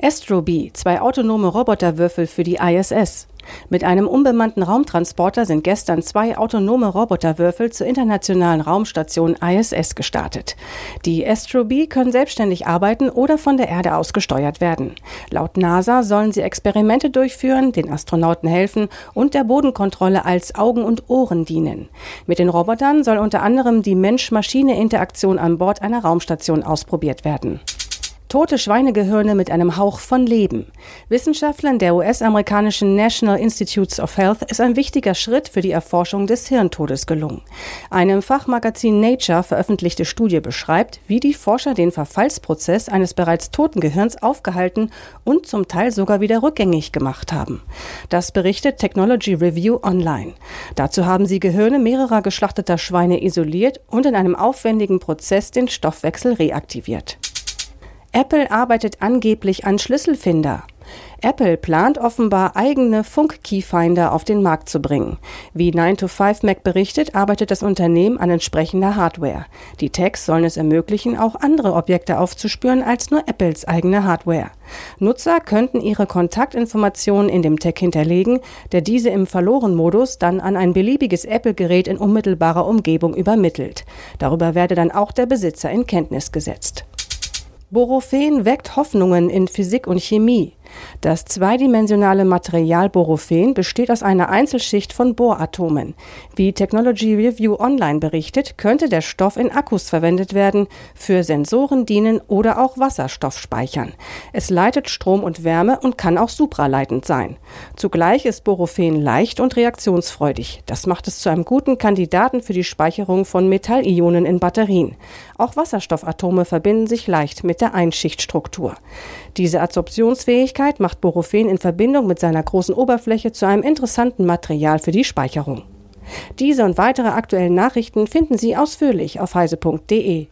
Astrobee, zwei autonome Roboterwürfel für die ISS. Mit einem unbemannten Raumtransporter sind gestern zwei autonome Roboterwürfel zur internationalen Raumstation ISS gestartet. Die Astrobee können selbstständig arbeiten oder von der Erde aus gesteuert werden. Laut NASA sollen sie Experimente durchführen, den Astronauten helfen und der Bodenkontrolle als Augen und Ohren dienen. Mit den Robotern soll unter anderem die Mensch-Maschine-Interaktion an Bord einer Raumstation ausprobiert werden. Tote Schweinegehirne mit einem Hauch von Leben. Wissenschaftlern der US-amerikanischen National Institutes of Health ist ein wichtiger Schritt für die Erforschung des Hirntodes gelungen. Eine im Fachmagazin Nature veröffentlichte Studie beschreibt, wie die Forscher den Verfallsprozess eines bereits toten Gehirns aufgehalten und zum Teil sogar wieder rückgängig gemacht haben. Das berichtet Technology Review Online. Dazu haben sie Gehirne mehrerer geschlachteter Schweine isoliert und in einem aufwendigen Prozess den Stoffwechsel reaktiviert. Apple arbeitet angeblich an Schlüsselfinder. Apple plant offenbar eigene Funk-Keyfinder auf den Markt zu bringen. Wie 9to5Mac berichtet, arbeitet das Unternehmen an entsprechender Hardware. Die Tags sollen es ermöglichen, auch andere Objekte aufzuspüren als nur Apples eigene Hardware. Nutzer könnten ihre Kontaktinformationen in dem Tag hinterlegen, der diese im Verloren-Modus dann an ein beliebiges Apple-Gerät in unmittelbarer Umgebung übermittelt. Darüber werde dann auch der Besitzer in Kenntnis gesetzt. Borophen weckt Hoffnungen in Physik und Chemie. Das zweidimensionale Material Borophen besteht aus einer Einzelschicht von Bohratomen. Wie Technology Review Online berichtet, könnte der Stoff in Akkus verwendet werden, für Sensoren dienen oder auch Wasserstoff speichern. Es leitet Strom und Wärme und kann auch supraleitend sein. Zugleich ist Borophen leicht und reaktionsfreudig. Das macht es zu einem guten Kandidaten für die Speicherung von Metallionen in Batterien. Auch Wasserstoffatome verbinden sich leicht mit der Einschichtstruktur. Diese Adsorptionsfähigkeit macht Borophen in Verbindung mit seiner großen Oberfläche zu einem interessanten Material für die Speicherung. Diese und weitere aktuellen Nachrichten finden Sie ausführlich auf heise.de.